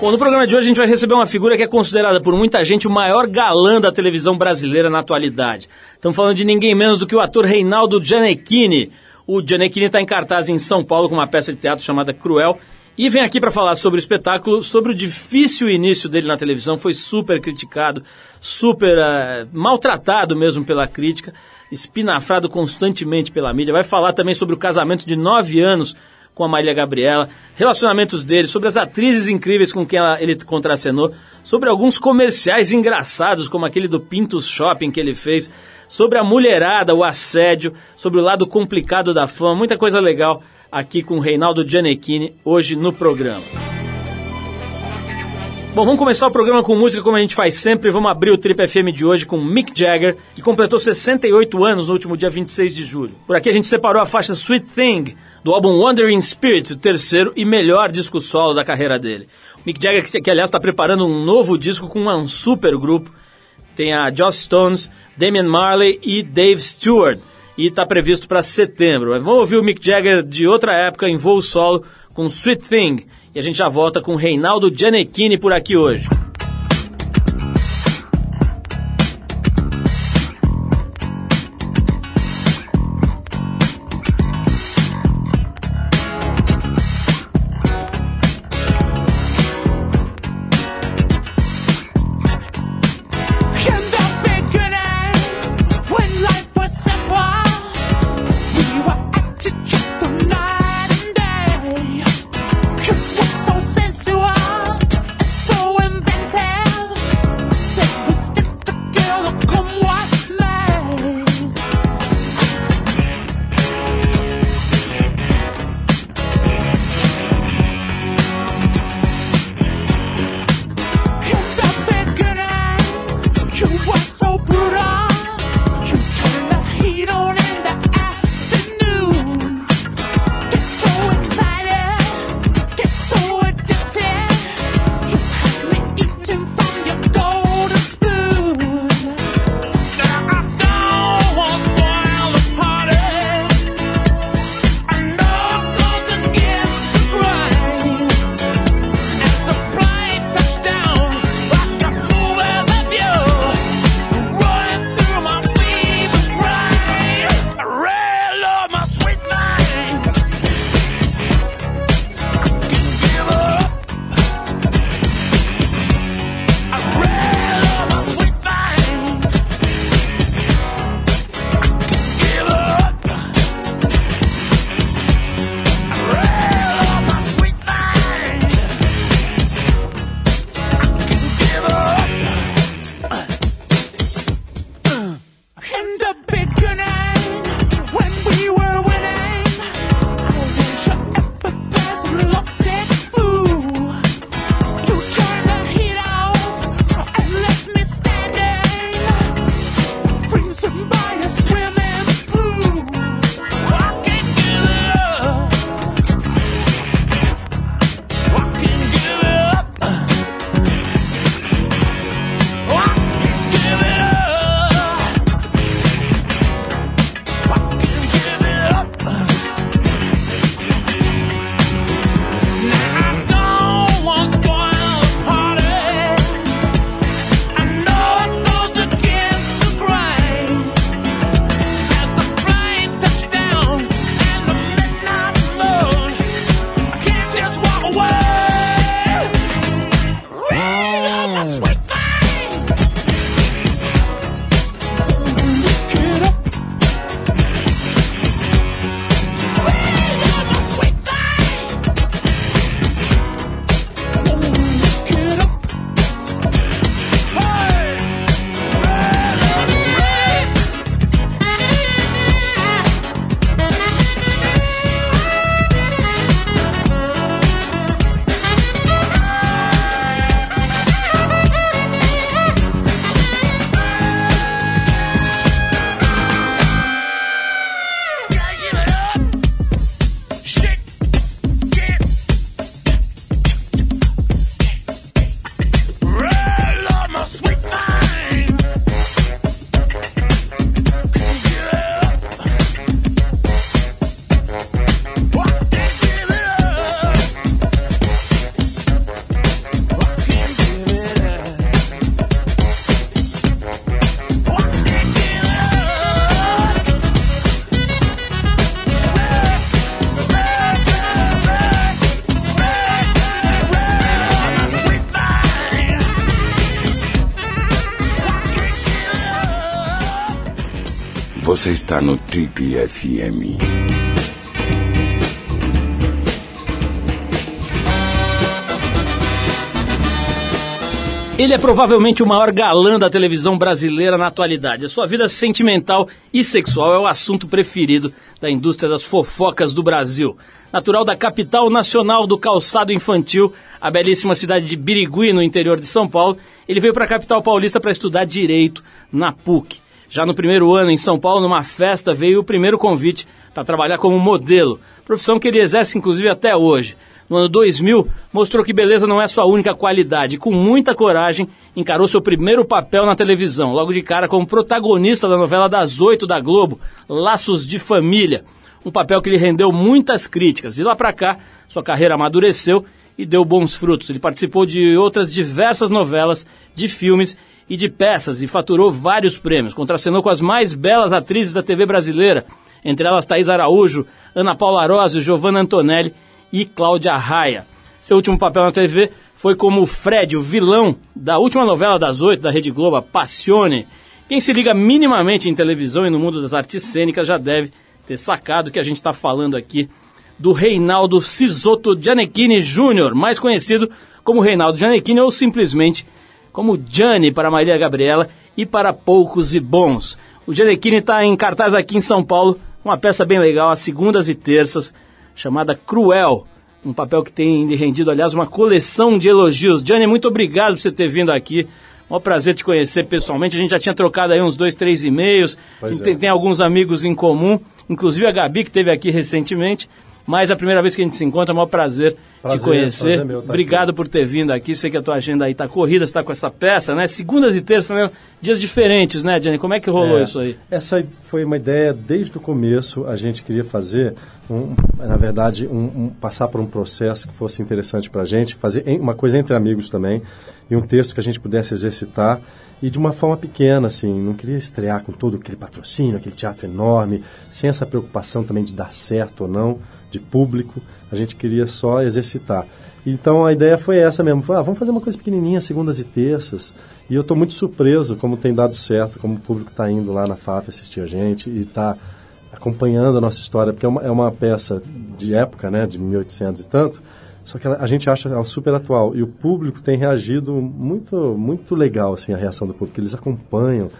Bom, no programa de hoje a gente vai receber uma figura que é considerada por muita gente o maior galã da televisão brasileira na atualidade. Estamos falando de ninguém menos do que o ator Reinaldo Gianecchini. O Gianecchini está em cartaz em São Paulo com uma peça de teatro chamada Cruel e vem aqui para falar sobre o espetáculo, sobre o difícil início dele na televisão. Foi super criticado, super uh, maltratado mesmo pela crítica, espinafrado constantemente pela mídia. Vai falar também sobre o casamento de nove anos com a Marília Gabriela, relacionamentos dele, sobre as atrizes incríveis com quem ela, ele contracenou, sobre alguns comerciais engraçados, como aquele do Pintos Shopping que ele fez, sobre a mulherada, o assédio, sobre o lado complicado da fama, muita coisa legal aqui com o Reinaldo Gianecchini hoje no programa. Bom, vamos começar o programa com música como a gente faz sempre. Vamos abrir o Trip FM de hoje com Mick Jagger, que completou 68 anos no último dia 26 de julho. Por aqui a gente separou a faixa Sweet Thing, do álbum Wandering Spirit, o terceiro e melhor disco solo da carreira dele. Mick Jagger, que, que aliás está preparando um novo disco com um super grupo. Tem a Joss Stones, Damian Marley e Dave Stewart. E está previsto para setembro. Vamos ouvir o Mick Jagger de outra época em voo solo com Sweet Thing. E a gente já volta com Reinaldo Gianecchini por aqui hoje. Você está no Trip FM. Ele é provavelmente o maior galã da televisão brasileira na atualidade. A sua vida sentimental e sexual é o assunto preferido da indústria das fofocas do Brasil. Natural da capital nacional do calçado infantil, a belíssima cidade de Birigui, no interior de São Paulo, ele veio para a capital paulista para estudar direito na PUC. Já no primeiro ano em São Paulo, numa festa, veio o primeiro convite para trabalhar como modelo, profissão que ele exerce inclusive até hoje no ano 2000, mostrou que beleza não é sua única qualidade. Com muita coragem, encarou seu primeiro papel na televisão, logo de cara como protagonista da novela das oito da Globo, Laços de Família. Um papel que lhe rendeu muitas críticas. De lá para cá, sua carreira amadureceu e deu bons frutos. Ele participou de outras diversas novelas, de filmes e de peças e faturou vários prêmios. Contracenou com as mais belas atrizes da TV brasileira, entre elas Thaís Araújo, Ana Paula Arósio, Giovanna Antonelli e Cláudia Raia. Seu último papel na TV foi como Fred, o vilão da última novela das oito da Rede Globo, Passione. Quem se liga minimamente em televisão e no mundo das artes cênicas já deve ter sacado que a gente está falando aqui do Reinaldo Sisoto Gianecchini Jr., mais conhecido como Reinaldo Gianecchini ou simplesmente como Gianni para Maria Gabriela e para poucos e bons. O Gianecchini está em cartaz aqui em São Paulo, uma peça bem legal, às segundas e terças, chamada Cruel. Um papel que tem rendido, aliás, uma coleção de elogios. Johnny, muito obrigado por você ter vindo aqui. Um prazer te conhecer pessoalmente. A gente já tinha trocado aí uns dois, três e-mails. a gente é. tem, tem, alguns amigos em comum, inclusive a Gabi, que esteve aqui recentemente. Mas é a primeira vez que a gente se encontra, é um maior prazer, prazer te conhecer. Prazer meu, tá Obrigado aqui. por ter vindo aqui. Sei que a tua agenda aí está corrida, você está com essa peça, né? Segundas e terças, né? dias diferentes, né, Jenny? Como é que rolou é, isso aí? Essa foi uma ideia desde o começo. A gente queria fazer, um, na verdade, um, um, passar por um processo que fosse interessante para a gente, fazer uma coisa entre amigos também, e um texto que a gente pudesse exercitar e de uma forma pequena, assim, não queria estrear com todo aquele patrocínio, aquele teatro enorme, sem essa preocupação também de dar certo ou não de público, a gente queria só exercitar. Então a ideia foi essa mesmo, foi, ah, vamos fazer uma coisa pequenininha, segundas e terças. E eu estou muito surpreso como tem dado certo, como o público está indo lá na FAP assistir a gente e está acompanhando a nossa história, porque é uma, é uma, peça de época, né, de 1800 e tanto, só que a gente acha ela super atual. E o público tem reagido muito, muito legal, assim, a reação do público. Eles acompanham,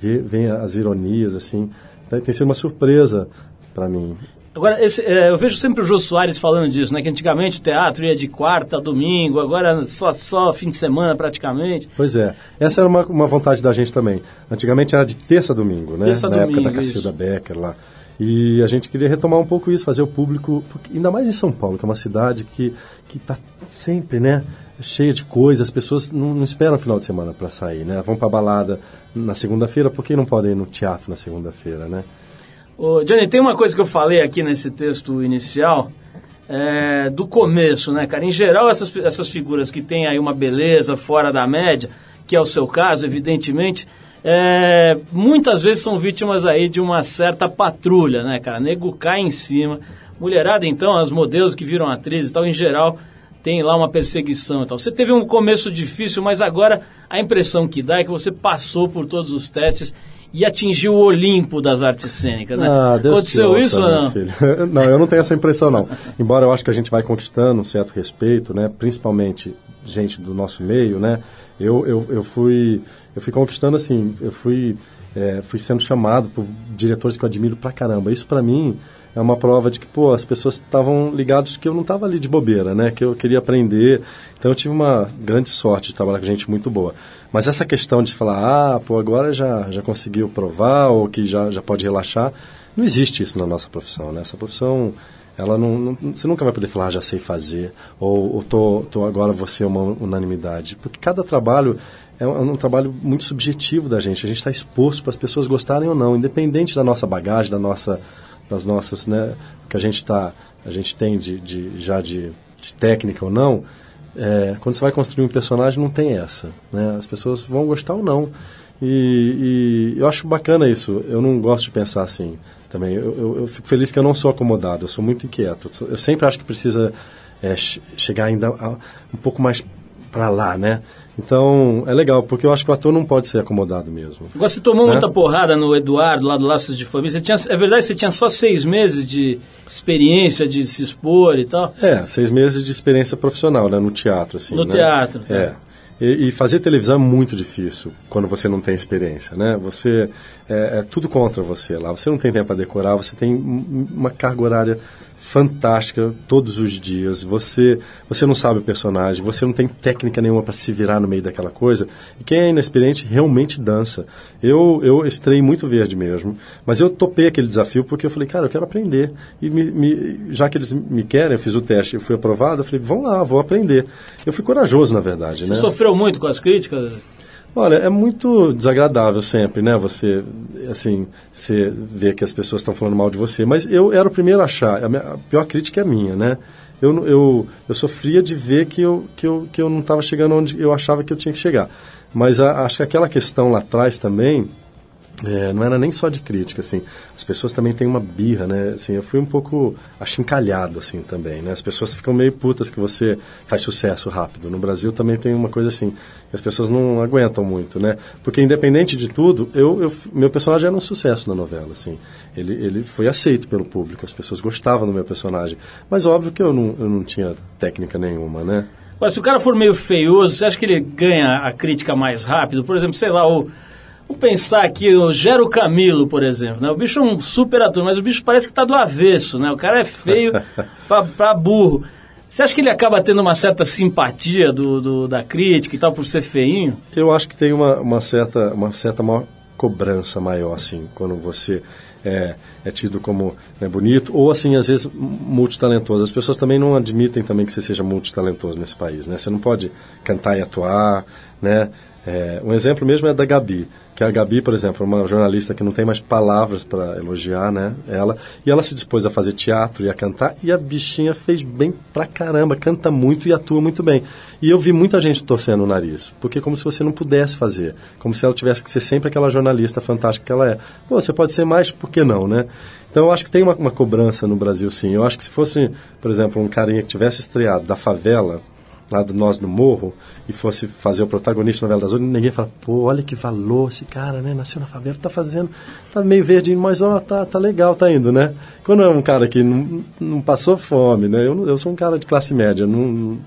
veem as ironias, assim. Tem, tem sido uma surpresa para mim. Agora, esse, é, eu vejo sempre o Jô Soares falando disso, né? Que antigamente o teatro ia de quarta a domingo, agora só, só fim de semana praticamente. Pois é. Essa era uma, uma vontade da gente também. Antigamente era de terça a domingo, né? Terça Na domingo, época da Cacilda Becker lá. E a gente queria retomar um pouco isso, fazer o público, ainda mais em São Paulo, que é uma cidade que está sempre, né? cheia de coisas, as pessoas não, não esperam o final de semana para sair, né? Vão para balada na segunda-feira, por que não podem ir no teatro na segunda-feira, né? Ô, Johnny, tem uma coisa que eu falei aqui nesse texto inicial, é, do começo, né, cara? Em geral, essas, essas figuras que têm aí uma beleza fora da média, que é o seu caso, evidentemente, é, muitas vezes são vítimas aí de uma certa patrulha, né, cara? Nego cai em cima. Mulherada, então, as modelos que viram atrizes e tal, em geral, tem lá uma perseguição e tal. Você teve um começo difícil, mas agora a impressão que dá é que você passou por todos os testes e atingiu o Olimpo das artes cênicas, né? Ah, Deus Aconteceu isso ou não? Não, eu não tenho essa impressão, não. Embora eu acho que a gente vai conquistando um certo respeito, né? Principalmente gente do nosso meio, né? Eu, eu, eu, fui, eu fui conquistando, assim, eu fui, é, fui sendo chamado por diretores que eu admiro pra caramba. Isso para mim é uma prova de que, pô, as pessoas estavam ligadas que eu não estava ali de bobeira, né? Que eu queria aprender. Então eu tive uma grande sorte de trabalhar com gente muito boa. Mas essa questão de falar, ah, pô, agora já, já conseguiu provar ou que já, já pode relaxar, não existe isso na nossa profissão, né? Essa profissão, ela não, não você nunca vai poder falar, ah, já sei fazer, ou, ou tô, tô agora você é uma unanimidade. Porque cada trabalho é um, é um, trabalho muito subjetivo da gente. A gente está exposto para as pessoas gostarem ou não, independente da nossa bagagem, da nossa das nossas, né, que a gente tá, a gente tem de, de já de, de, técnica ou não, é, quando você vai construir um personagem não tem essa, né? As pessoas vão gostar ou não. E, e, eu acho bacana isso. Eu não gosto de pensar assim também. Eu, eu, eu, fico feliz que eu não sou acomodado. Eu sou muito inquieto. Eu sempre acho que precisa é, chegar ainda um pouco mais para lá, né? Então, é legal, porque eu acho que o ator não pode ser acomodado mesmo. Agora, você tomou Né? muita porrada no Eduardo, lá do Laços de Família. Você tinha, é verdade que você tinha só seis meses de experiência de se expor e tal? É, seis meses de experiência profissional, né, no teatro, assim. No né? teatro, tá. É. E, e fazer televisão é muito difícil quando você não tem experiência, né? Você é, é tudo contra você lá. Você não tem tempo para decorar, você tem um- uma carga horária fantástica todos os dias. Você você não sabe o personagem, você não tem técnica nenhuma para se virar no meio daquela coisa. E quem é inexperiente realmente dança. Eu eu estrei muito verde mesmo, mas eu topei aquele desafio porque eu falei, cara, eu quero aprender. E me, me- já que eles me querem, eu fiz o teste, eu fui aprovado, eu falei, vamos lá, vou aprender. Eu fui corajoso, na verdade, Você né? sofreu muito com as críticas? Olha, é muito desagradável sempre, né? Você, assim, você vê que as pessoas estão falando mal de você. Mas eu era o primeiro a achar. A, minha- a pior crítica é minha, né? Eu, eu, eu sofria de ver que eu, que eu, que eu não estava chegando onde eu achava que eu tinha que chegar. Mas a- acho que aquela questão lá atrás também, é, não era nem só de crítica, assim. As pessoas também têm uma birra, né? Assim, eu fui um pouco achincalhado, assim, também, né? As pessoas ficam meio putas que você faz sucesso rápido. No Brasil também tem uma coisa assim, as pessoas não aguentam muito, né? Porque independente de tudo, eu, eu- meu personagem era um sucesso na novela, assim. Ele, ele foi aceito pelo público, as pessoas gostavam do meu personagem. Mas óbvio que eu não, eu não tinha técnica nenhuma, né? Agora, se o cara for meio feioso, você acha que ele ganha a crítica mais rápido? Por exemplo, sei lá, o, vamos pensar aqui, o Gero Camilo, por exemplo. Né? O bicho é um super ator, mas o bicho parece que está do avesso, né? O cara é feio pra, pra burro. Você acha que ele acaba tendo uma certa simpatia do, do- da crítica e tal por ser feinho? Eu acho que tem uma, uma certa uma certa maior cobrança maior assim quando você é, é tido como né, bonito ou assim às vezes multitalentoso. As pessoas também não admitem também que você seja multitalentoso nesse país, né? Você não pode cantar e atuar, né? É, um exemplo mesmo é da Gabi, que a Gabi, por exemplo, é uma jornalista que não tem mais palavras para elogiar, né? Ela e ela se dispôs a fazer teatro e a cantar e a bichinha fez bem pra caramba, canta muito e atua muito bem. E eu vi muita gente torcendo o nariz, porque como se você não pudesse fazer, como se ela tivesse que ser sempre aquela jornalista fantástica que ela é. Pô, você pode ser mais, por que não, né? Então eu acho que tem uma, uma cobrança no Brasil, sim. Eu acho que se fosse, por exemplo, um carinha que tivesse estreado da favela lá do Nós no Morro e fosse fazer o protagonista da novela das outras, ninguém fala, pô, olha que valor esse cara, né? Nasceu na favela, tá fazendo, tá meio verdinho, mas ó, tá, tá legal, tá indo, né? Quando é um cara que não, não passou fome, né? Eu, não- eu sou um cara de classe média, não,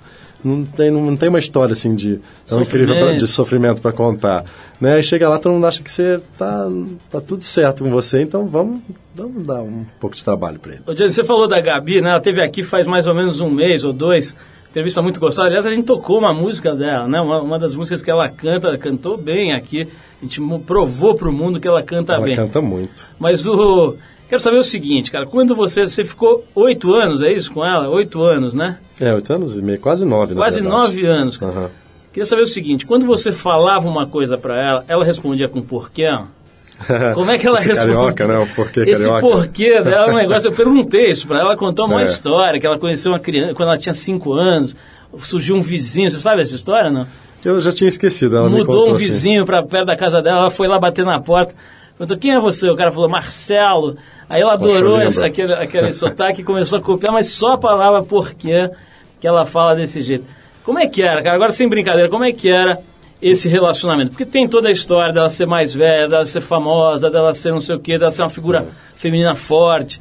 não, tem, não, tem uma história assim de tão incrível pra- Sofrimento. de sofrimento para contar, né? Chega lá, todo mundo acha que você tá, tá tudo certo com você, então vamos, vamos dar um pouco de trabalho para ele. Ô, Gianni, você falou da Gabi, né? Ela teve aqui faz mais ou menos um mês ou dois. Entrevista muito gostosa. Aliás, a gente tocou uma música dela, né? Uma, uma das músicas que ela canta, ela cantou bem aqui. A gente provou pro mundo que ela canta Ela bem. canta muito. Mas o. Quero saber o seguinte, cara. Quando você. Você ficou oito anos, é isso com ela? Oito anos, né? É, oito anos e meio, quase nove, na Quase verdade. nove anos. Aham. Queria saber o seguinte: quando você falava uma coisa pra ela, ela respondia com porquê? Como é que ela Esse responde? carioca, né? O porquê Esse carioca. porquê dela é um negócio. Eu perguntei isso pra ela, ela contou uma É. história que ela conheceu uma criança quando ela tinha cinco anos. Surgiu um vizinho, você sabe essa história, não? Eu já tinha esquecido, ela Mudou um assim. vizinho pra perto da casa dela, ela foi lá bater na porta. Perguntou, quem é você? O cara falou, Marcelo. Aí ela adorou esse, aquele, aquele sotaque e começou a copiar, mas só a palavra porquê que ela fala desse jeito. Como é que era, cara? Agora, sem brincadeira, como é que era esse relacionamento? Porque tem toda a história dela ser mais velha, dela ser famosa, dela ser não sei o quê, dela ser uma figura É. feminina forte.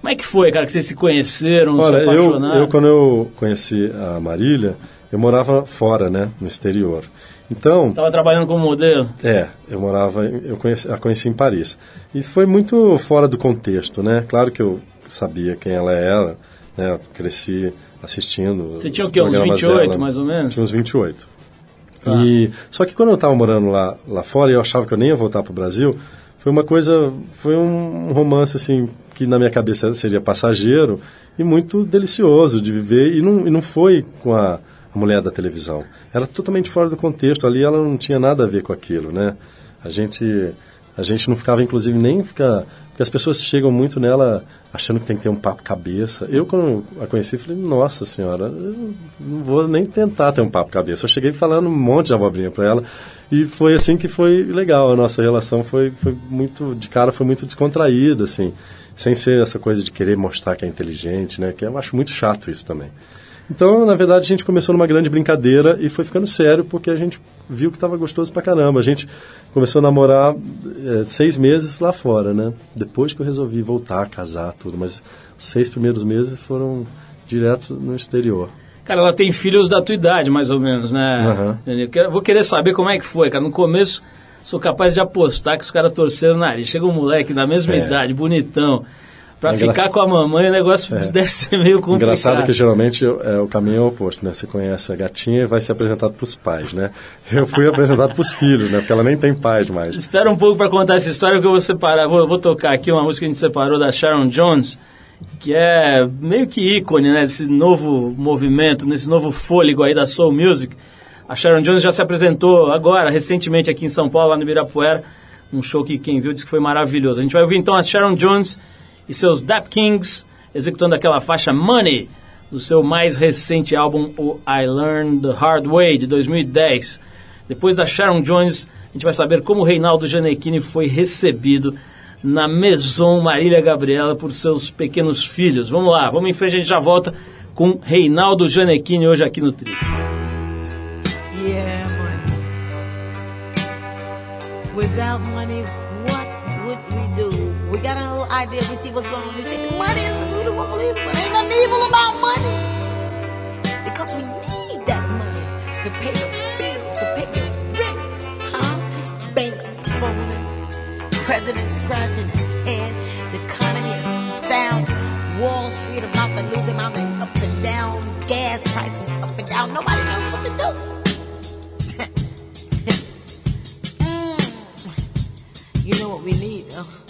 Como é que foi, cara, que vocês se conheceram, Olha, se eu, apaixonaram? eu quando eu conheci a Marília, eu morava fora, né, no exterior. Então, Estava trabalhando como modelo? é, eu morava, eu conheci, a conheci em Paris. E foi muito fora do contexto, né? Claro que eu sabia quem ela era, né? eu Cresci assistindo. Você tinha o quê, uns programas 28, dela. mais ou menos? Tinha uns 28. Tá. E, só que quando eu estava morando lá, lá fora eu achava que eu nem ia voltar para o Brasil, foi uma coisa, foi um romance assim que na minha cabeça seria passageiro e muito delicioso de viver e não, e não foi com a, a mulher da televisão. Era totalmente fora do contexto, ali ela não tinha nada a ver com aquilo, né? A gente a gente não ficava inclusive nem ficar porque as pessoas chegam muito nela achando que tem que ter um papo cabeça. Eu, quando a conheci, falei, nossa senhora, não vou nem tentar ter um papo cabeça. Eu cheguei falando um monte de abobrinha para ela e foi assim que foi legal. A nossa relação foi, foi muito, de cara, foi muito descontraída, assim, sem ser essa coisa de querer mostrar que é inteligente, né? Que eu acho muito chato isso também. Então, na verdade, a gente começou numa grande brincadeira e foi ficando sério porque a gente viu que estava gostoso pra caramba. A gente começou a namorar é, seis meses lá fora, né? Depois que eu resolvi voltar, casar, tudo. Mas os seis primeiros meses foram direto no exterior. Cara, ela tem filhos da tua idade, mais ou menos, né? Uhum. Eu vou querer saber como é que foi, cara. No começo, sou capaz de apostar que os caras torceram o nariz. Chega um moleque da mesma É. idade, bonitão, pra Engra- ficar com a mamãe, o negócio deve ser meio complicado. Engraçado que geralmente é, o caminho é o oposto, né? Você conhece a gatinha e vai ser apresentado para os pais, né? Eu fui apresentado para os filhos, né? Porque ela nem tem pais mais. Espera um pouco pra contar essa história, que eu vou separar. Vou, vou tocar aqui uma música que a gente separou da Sharon Jones, que é meio que ícone, né? Desse novo movimento, nesse novo fôlego aí da Soul Music. A Sharon Jones já se apresentou agora, recentemente, aqui em São Paulo, lá no Ibirapuera. Um show que quem viu disse que foi maravilhoso. A gente vai ouvir então a Sharon Jones e seus Dap Kings executando aquela faixa Money do seu mais recente álbum, o I Learned the Hard Way, de 2010. Depois da Sharon Jones, a gente vai saber como o Reinaldo Gianecchini foi recebido na Maison Marília Gabriela por seus pequenos filhos. Vamos lá, vamos em frente, a gente já volta com Reinaldo Gianecchini hoje aqui no Tri. What's going on. They say money is the root of all evil, but ain't nothing evil about money. Because we need that money to pay the bills, to pay the rent, huh? Banks falling, president scratching his head, the economy is down, Wall Street about to lose their mind, up and down, gas prices up and down. Nobody knows what to do. Mm. You know what we need, though?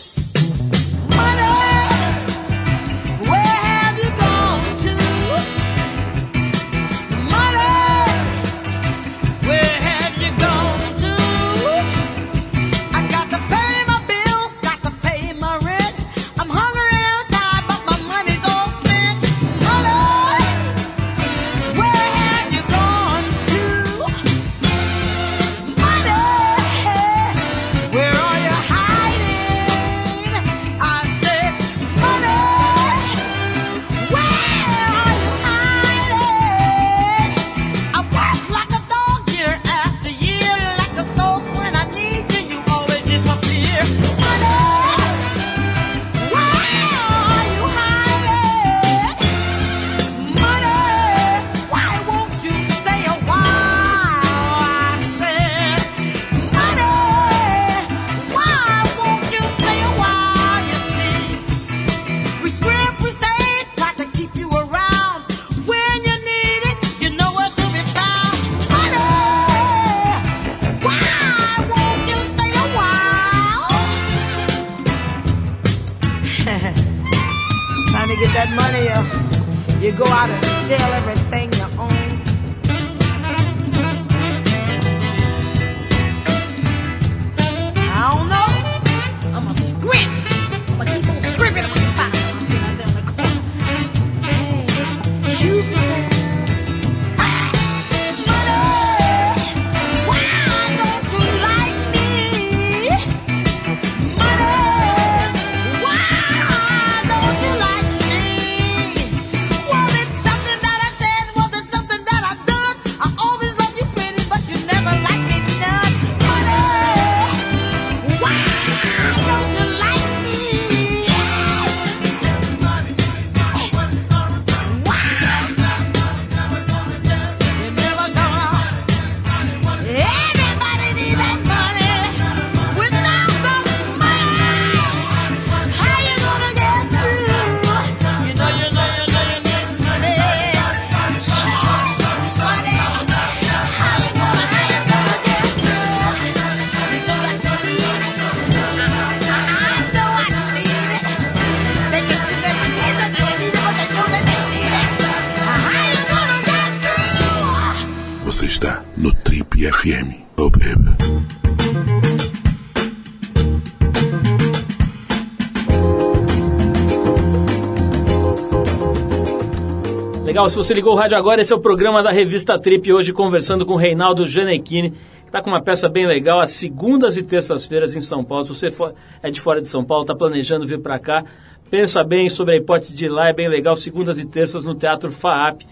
Legal, se você ligou o rádio agora, esse é o programa da revista Trip, hoje conversando com o Reinaldo Gianecchini, que está com uma peça bem legal, às segundas e terças-feiras em São Paulo. Se você for- é de fora de São Paulo, está planejando vir para cá, pensa bem sobre a hipótese de ir lá, é bem legal, segundas e terças no Teatro FAAP,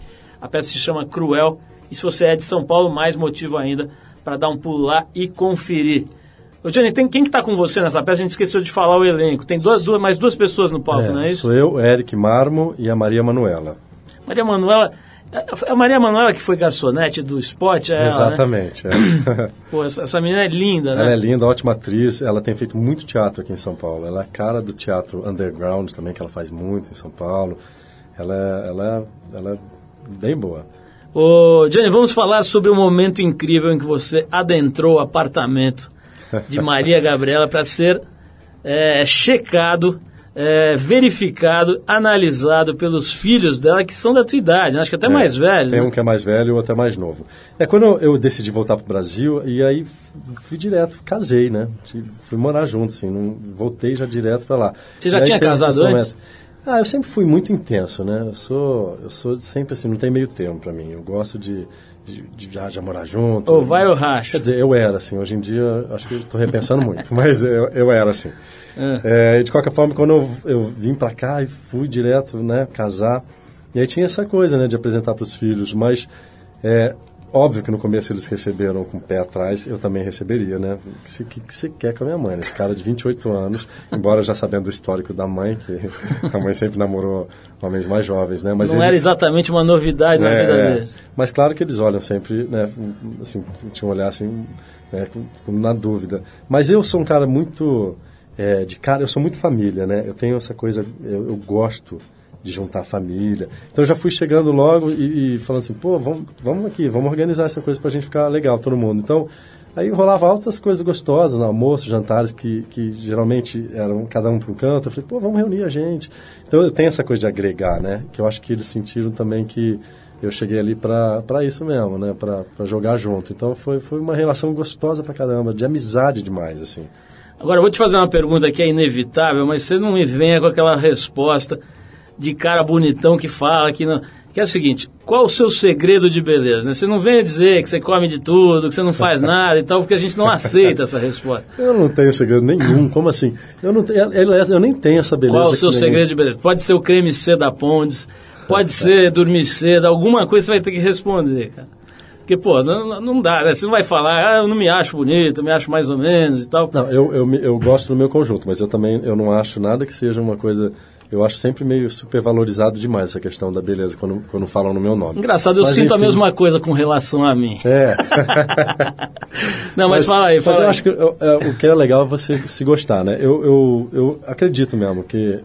A peça se chama Cruel. E se você é de São Paulo, mais motivo ainda para dar um pulo lá e conferir. Ô, Johnny, tem, quem que tá com você nessa peça? A gente esqueceu de falar o elenco. Tem duas, duas, mais duas pessoas no palco, É, não é isso? Sou eu, Eric Marmo e a Maria Manuela. Maria Manuela. é A Maria Manuela que foi garçonete do Spot, é ela, né? Exatamente. é. Pô, essa, essa menina é linda, né? Ela é linda, ótima atriz. Ela tem feito muito teatro aqui em São Paulo. Ela é a cara do teatro underground também, que ela faz muito em São Paulo. Ela é, ela é, ela é bem boa. Ô, Johnny, vamos falar sobre o momento incrível em que você adentrou o apartamento de Maria Gabriela para ser é, checado, é, verificado, analisado pelos filhos dela que são da tua idade, né? acho que até mais velhos. Tem né? um que é mais velho e outro é mais novo. É quando eu, eu decidi voltar pro Brasil e aí fui direto, casei, né? Fui morar junto, assim, não, voltei já direto para lá. Você já aí tinha casado esse momento. antes? Ah, eu sempre fui muito intenso, né? Eu sou, eu sou sempre assim, não tem meio termo para mim. Eu gosto de, de, de morar junto. Ou vai ou racha. Quer dizer, eu era assim. Hoje em dia, acho que estou repensando muito, mas eu, eu era assim. É, e de qualquer forma, quando eu, eu vim para cá e fui direto, né, casar, e aí tinha essa coisa, né, de apresentar para os filhos, mas é óbvio que no começo eles receberam com o pé atrás, eu também receberia, né? O que, você- que, você quer com a minha mãe? né? Esse cara de 28 anos, embora já sabendo do histórico da mãe, que a mãe sempre namorou homens mais jovens, né? Mas Não era eles- exatamente uma novidade na é, vida é. deles. Mas claro que eles olham sempre, né, assim, tinha um olhar assim, né, na dúvida. Mas eu sou um cara muito, é, de cara, eu sou muito família, né? Eu tenho essa coisa, eu, eu gosto de juntar família. Então eu já fui chegando logo e, e falando assim, pô, vamos, vamos aqui, vamos organizar essa coisa pra gente ficar legal, todo mundo. Então, aí rolava altas coisas gostosas, no almoço, jantares que, que geralmente eram cada um para um canto. Eu falei, pô, vamos reunir a gente. Então eu tenho essa coisa de agregar, né? Que eu acho que eles sentiram também que eu cheguei ali para isso mesmo, né? Para jogar junto. Então foi, foi uma relação gostosa pra caramba, de amizade demais, assim. Agora, eu vou te fazer uma pergunta que é inevitável, mas você não me venha com aquela resposta de cara bonitão que fala que não. Que é o seguinte, qual o seu segredo de beleza? Né? Você não venha dizer que você come de tudo, que você não faz nada e tal, porque a gente não aceita essa resposta. Eu não tenho segredo nenhum, como assim? Eu não tenho, aliás, eu nem tenho essa beleza. Qual o seu segredo de beleza? Pode ser o creme C da Pondes, pode ser dormir cedo, alguma coisa você vai ter que responder, cara. Porque, pô, não, não dá, né? Você não vai falar, ah, eu não me acho bonito, eu me acho mais ou menos e tal. Não, eu, eu, eu gosto do meu conjunto, mas eu também eu não acho nada que seja uma coisa. Eu acho sempre meio supervalorizado demais essa questão da beleza quando, quando falam no meu nome. Engraçado, eu Mas, sinto a enfim. mesma coisa com relação a mim. É. Não, mas, fala aí, Mas fala eu aí. acho que eu- é, o que é legal é você se gostar, né? Eu, eu, eu acredito mesmo que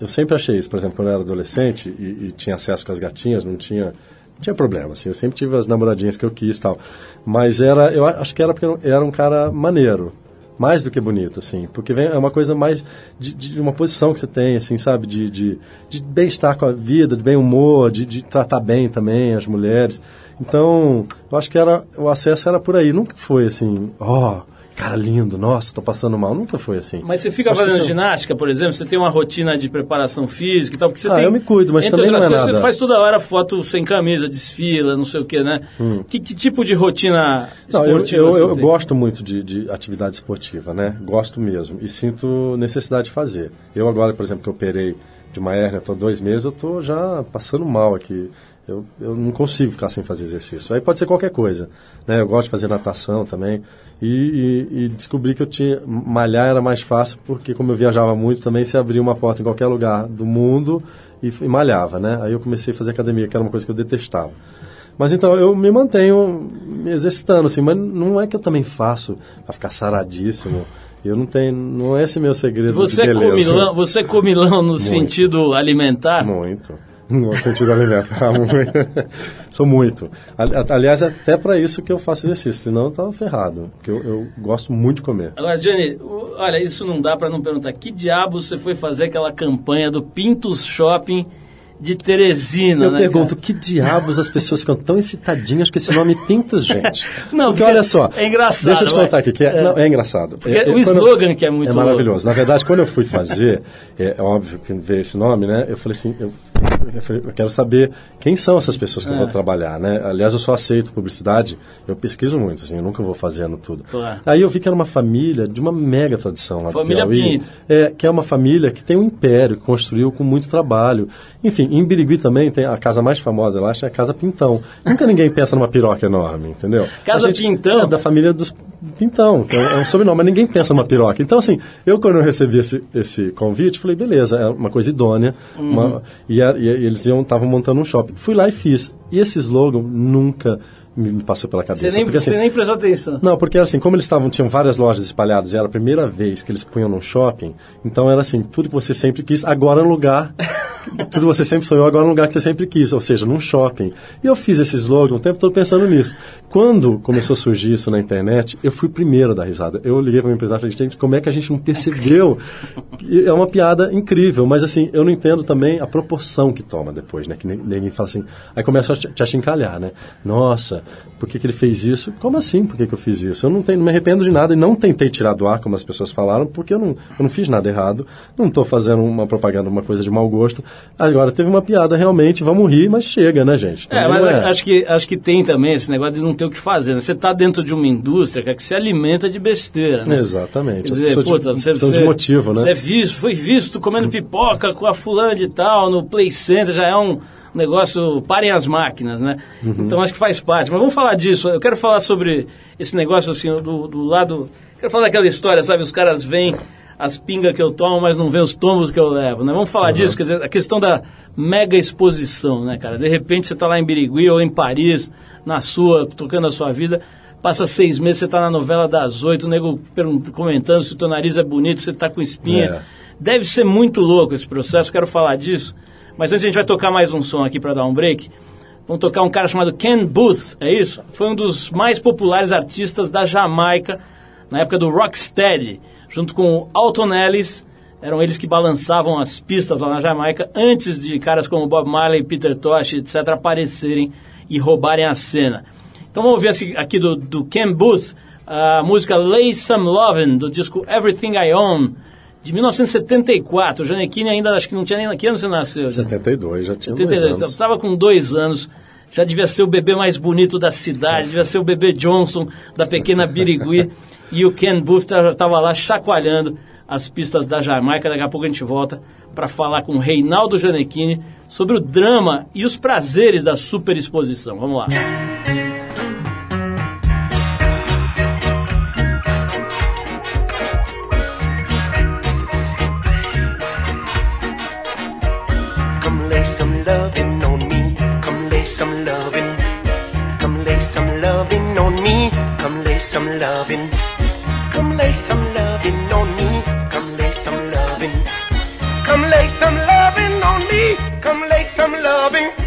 eu sempre achei isso. Por exemplo, quando eu era adolescente e, e tinha acesso com as gatinhas, não tinha, não tinha problema, assim. Eu sempre tive as namoradinhas que eu quis e tal. Mas era, eu acho que era porque eu era um cara maneiro. Mais do que bonito, assim. Porque vem, é uma coisa mais de, de uma posição que você tem, assim, sabe? De, de, de bem-estar com a vida, de bem humor, de, de tratar bem também as mulheres. Então, eu acho que era, o acesso era por aí. Nunca foi assim, ó, cara lindo, nossa, tô passando mal. Nunca foi assim. Mas você fica Acho fazendo ginástica, por exemplo, você tem uma rotina de preparação física e tal, porque você Ah, tem... eu me cuido, mas entre também não é coisas, nada. Você faz toda hora foto sem camisa, desfila, não sei o que, né? Que, que tipo de rotina Hum. Não, eu, esportiva eu, eu gosto muito de, de atividade esportiva, né? Gosto mesmo. E sinto necessidade de fazer. Eu agora, por exemplo, que operei de uma hérnia, estou dois meses, eu estou já passando mal aqui. Eu, eu não consigo ficar sem fazer exercício. Aí pode ser qualquer coisa. Né? Eu gosto de fazer natação também. E, e- e descobri que eu tinha. Malhar era mais fácil, porque como eu viajava muito, também se abria uma porta em qualquer lugar do mundo e, e malhava, né? Aí eu comecei a fazer academia, que era uma coisa que eu detestava. Mas então eu me mantenho me exercitando, assim, mas não é que eu também faço para ficar saradíssimo. Eu não tenho, não é esse meu segredo Você de é, comilão, você é comilão no sentido alimentar? Muito. No sentido alimentar, muito. Sou muito. Ali- Aliás, é até para isso que eu faço exercício, senão eu tava ferrado. Porque eu, eu gosto muito de comer. Agora, Johnny, olha, isso não dá pra não perguntar. Que diabo você foi fazer aquela campanha do Pintos Shopping de Teresina, Eu né, pergunto, cara? que diabos as pessoas ficam tão excitadinhas com esse nome Pintos, gente? Não, porque porque olha só. é engraçado, Deixa eu te contar aqui, que é, É. Não, é engraçado. Porque É- é o slogan que é muito É maravilhoso. Na verdade, quando eu fui fazer, é óbvio que veio esse nome, né? Eu falei assim, eu, eu falei, eu quero saber quem são essas pessoas que eu É. vou trabalhar, né? Aliás, eu só aceito publicidade, eu pesquiso muito, assim, eu nunca vou fazendo tudo. Claro. Aí eu vi que era uma família de uma mega tradição lá Família do Piauí. Pinto. É, que é uma família que tem um império, que construiu com muito trabalho. Enfim, em Birigui também tem a casa mais famosa, eu acho, é a Casa Pintão. Nunca ninguém pensa numa piroca enorme, entendeu? Casa gente- Pintão? É, da família dos Que é um- é um sobrenome, mas ninguém pensa numa piroca. Então, assim, eu quando eu recebi esse, esse convite, falei, beleza, é uma coisa idônea. Uhum. uma- e, a- e eles iam estavam montando um shopping. Fui lá e fiz. E esse slogan nunca me, passou pela cabeça. Você nem, porque, assim, você nem prestou atenção. não, porque assim, como eles estavam, tinham várias lojas espalhadas e era a primeira vez que eles punham num shopping, então era assim, tudo que você sempre quis, agora no lugar. tudo que você sempre sonhou, agora no lugar que você sempre quis, ou seja, num shopping. E eu fiz esse slogan o tempo todo pensando nisso. Quando começou a surgir isso na internet, eu fui o primeiro a dar risada. Eu liguei para o empresário e falei, gente, como é que a gente não percebeu? E é uma piada incrível, mas assim, eu não entendo também a proporção que toma depois, né? Que ninguém fala assim, aí começa a te achincalhar, né? Nossa, por que, que ele fez isso? Como assim, por que, que eu fiz isso? Eu não, tenho, não me arrependo de nada e não tentei tirar do ar, como as pessoas falaram, porque eu não, eu não fiz nada errado, não estou fazendo uma propaganda, uma coisa de mau gosto. Agora, teve uma piada realmente, vamos rir, mas chega, né, gente? É, Também mas a- acho que, acho que tem também esse negócio de não ter o que fazer. Né? Você está dentro de uma indústria que se alimenta de besteira. Né? Exatamente. Quer dizer, puta, de- você, você, de motivo, né? Você é visto, foi visto comendo pipoca com a fulana de tal no Play Center, já é um negócio, parem as máquinas, né? Uhum. Então acho que faz parte. Mas vamos falar disso. Eu quero falar sobre esse negócio assim, do, do lado. Quero falar daquela história, sabe? Os caras veem as pingas que eu tomo, mas não vêem os tombos que eu levo, né? Vamos falar disso, quer dizer, a questão da mega exposição, né, cara? De repente você está lá em Birigui ou em Paris, na sua, tocando a sua vida. Passa seis meses, você está na novela das oito, o nego comentando se o teu nariz é bonito, se você está com espinha. É. Deve ser muito louco esse processo, quero falar disso. Mas antes a gente vai tocar mais um som aqui para dar um break. Vamos tocar um cara chamado Ken Booth, é isso? Foi um dos mais populares artistas da Jamaica na época do Rocksteady, junto com Alton Ellis. Eram eles que balançavam as pistas lá na Jamaica antes de caras como Bob Marley, Peter Tosh, etc., aparecerem e roubarem a cena. Então vamos ouvir aqui do, do Ken Booth a música Lay Some Lovin', do disco Everything I Own, de 1974. O Janequine ainda acho que não tinha nem. Que ano você nasceu? 72, já tinha dois 72. anos. Estava com dois anos. Já devia ser o bebê mais bonito da cidade, devia ser o bebê Johnson da pequena Birigui. e o Ken Booth já estava lá chacoalhando as pistas da Jamaica. Daqui a pouco a gente volta para falar com o Reinaldo Janequini sobre o drama e os prazeres da superexposição. Vamos lá. Come lay some loving on me. Come lay some loving. Come lay some loving on me. Come lay some loving. Come lay some loving on me. Come lay some loving. Come lay some loving on me. Come lay some loving.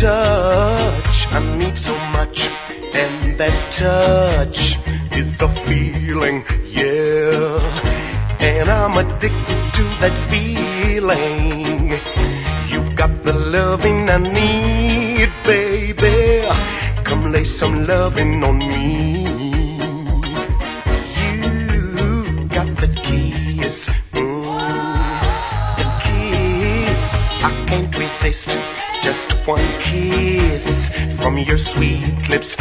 Touch I need so much. And that touch is a feeling, yeah. And I'm addicted to that feeling. You've got the loving I need, baby. Come lay some loving on me. Your sweet lips,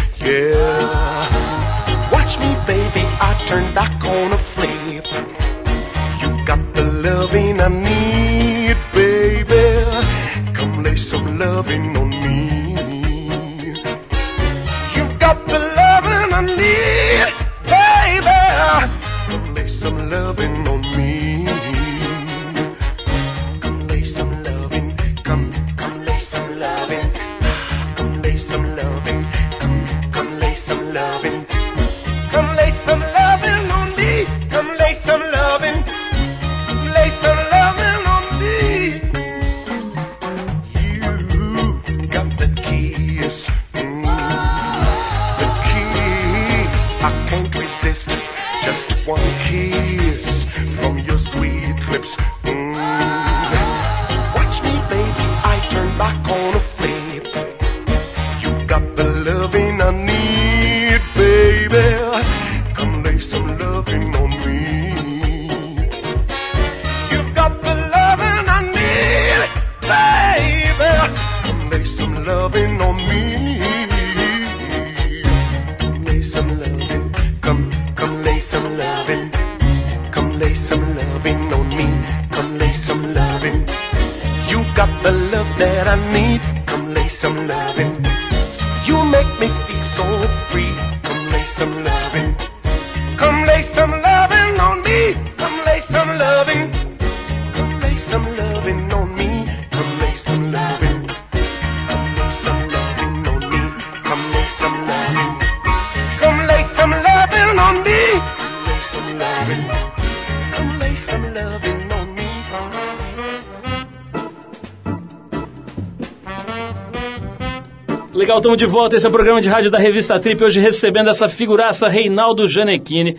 estamos de volta. Esse é o programa de rádio da revista Trip. Hoje recebendo essa figuraça Reinaldo Gianecchini,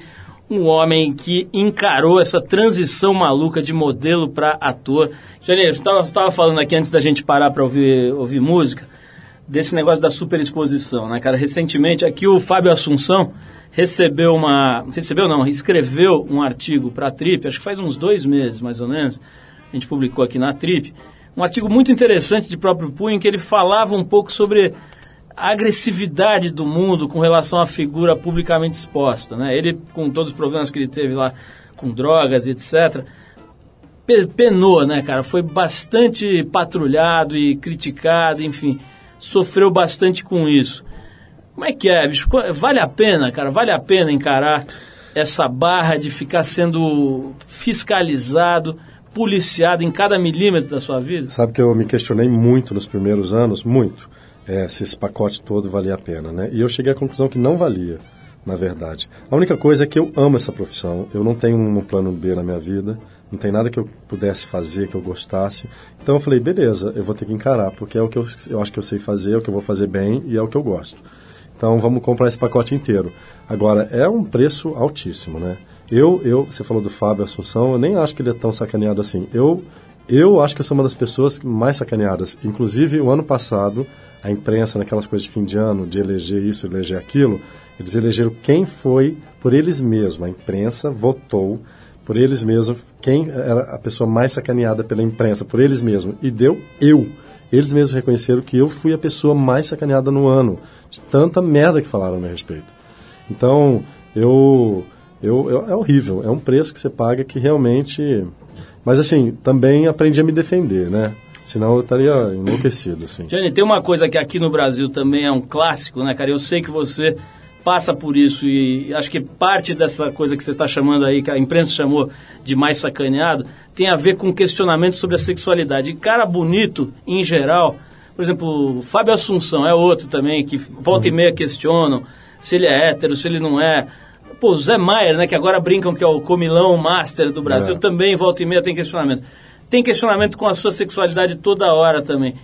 um homem que encarou essa transição maluca de modelo para ator. Janeiro, você estava falando aqui antes da gente parar para ouvir, ouvir música, desse negócio da superexposição, né, cara? Recentemente, aqui o Fábio Assunção recebeu uma. Recebeu não, escreveu um artigo para a Trip, acho que faz uns dois meses mais ou menos. A gente publicou aqui na Trip um artigo muito interessante de próprio punho, em que ele falava um pouco sobre a agressividade do mundo com relação à figura publicamente exposta. Né? Ele, com todos os problemas que ele teve lá com drogas e etc., pe- penou, né, cara? Foi bastante patrulhado e criticado, enfim, sofreu bastante com isso. Como é que é, bicho? Vale a pena, cara? Vale a pena encarar essa barra de ficar sendo fiscalizado, policiado em cada milímetro da sua vida? Sabe que eu me questionei muito nos primeiros anos, muito, é, se esse pacote todo valia a pena, né? E eu cheguei à conclusão que não valia, na verdade. A única coisa é que eu amo essa profissão, eu não tenho um plano B na minha vida, não tem nada que eu pudesse fazer, que eu gostasse. Então eu falei, beleza, eu vou ter que encarar, porque é o que eu, eu acho que eu sei fazer, é o que eu vou fazer bem e é o que eu gosto. Então vamos comprar esse pacote inteiro. Agora, é um preço altíssimo, né? Eu, eu, você falou do Fábio Assunção, eu nem acho que ele é tão sacaneado assim. Eu, eu acho que eu sou uma das pessoas mais sacaneadas. Inclusive, o ano passado, a imprensa, naquelas coisas de fim de ano, de eleger isso, eleger aquilo, eles elegeram quem foi, por eles mesmos. A imprensa votou por eles mesmos quem era a pessoa mais sacaneada pela imprensa, por eles mesmos. E deu eu. Eles mesmos reconheceram que eu fui a pessoa mais sacaneada no ano, de tanta merda que falaram a meu respeito. Então, eu, eu, eu- é horrível, é um preço que você paga que realmente. Mas assim, também aprendi a me defender, né? Senão eu estaria enlouquecido, assim. Jane, tem uma coisa que aqui no Brasil também é um clássico, né, cara? Eu sei que você passa por isso e acho que parte dessa coisa que você está chamando aí, que a imprensa chamou de mais sacaneado, tem a ver com questionamento sobre a sexualidade. E cara bonito, em geral, por exemplo, Fábio Assunção é outro também, que volta e meia questionam se ele é hétero, se ele não é. Pô, Zé Maier, né, que agora brincam que é o comilão master do Brasil, É. também volta e meia tem questionamento. Tem questionamento com a sua sexualidade toda hora também.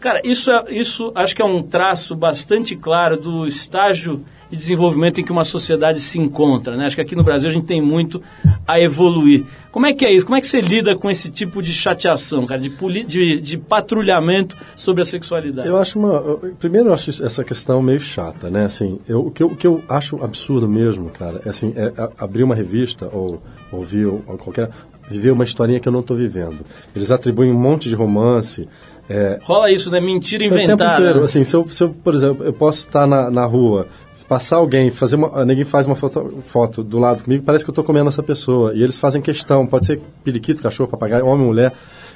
Cara, isso, é, isso acho que é um traço bastante claro do estágio de desenvolvimento em que uma sociedade se encontra. Né? Acho que aqui no Brasil a gente tem muito a evoluir. Como é que é isso? Como é que você lida com esse tipo de chateação, cara, de, de, de patrulhamento sobre a sexualidade? Eu acho uma. eu- Primeiro, eu acho essa questão meio chata, né? Assim, eu, o, que eu, o que eu acho absurdo mesmo, cara, é assim, é a- abrir uma revista ou ouvir ou, ou qualquer. Viver uma historinha que eu não estou vivendo. Eles atribuem um monte de romance. É, Rola isso, né? Mentira o tempo inventada. inteiro. Assim, se eu, se eu, por exemplo, eu posso estar na, na rua, passar alguém, fazer uma, ninguém faz uma foto, foto do lado comigo, parece que eu estou comendo essa pessoa. E eles fazem questão, pode ser periquito, cachorro, papagaio, homem, mulher.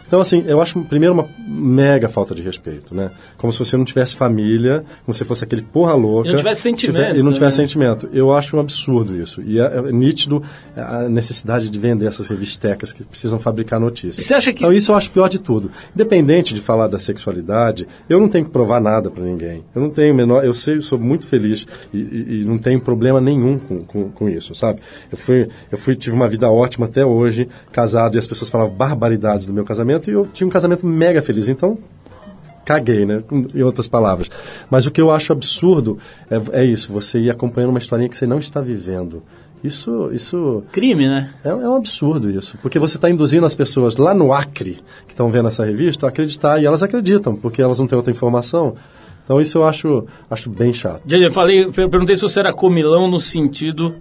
Então, assim, eu acho, primeiro, uma mega falta de respeito, né? Como se você não tivesse família, como se fosse aquele porra louca. E não tivesse sentimento tiver- E não tivesse né? sentimento. Eu acho um absurdo isso. E é, é nítido a necessidade de vender essas revistecas que precisam fabricar notícias. Você acha que- Então, isso eu acho pior de tudo. Independente de falar da sexualidade, eu não tenho que provar nada para ninguém. Eu não tenho menor. Eu sei, eu sou muito feliz e, e- e não tenho problema nenhum com, com, com isso, sabe? Eu fui, eu fui, tive uma vida ótima até hoje, casado, e as pessoas falavam barbaridades do meu casamento, e eu tinha um casamento mega feliz. Então, caguei, né? Em outras palavras. Mas o que eu acho absurdo é, é isso, você ir acompanhando uma historinha que você não está vivendo. Isso, isso Crime, né? é, é um absurdo isso, porque você está induzindo as pessoas lá no Acre, que estão vendo essa revista, a acreditar, e elas acreditam, porque elas não têm outra informação. Então isso eu acho, acho bem chato. Jane, eu falei, eu perguntei se você era comilão no sentido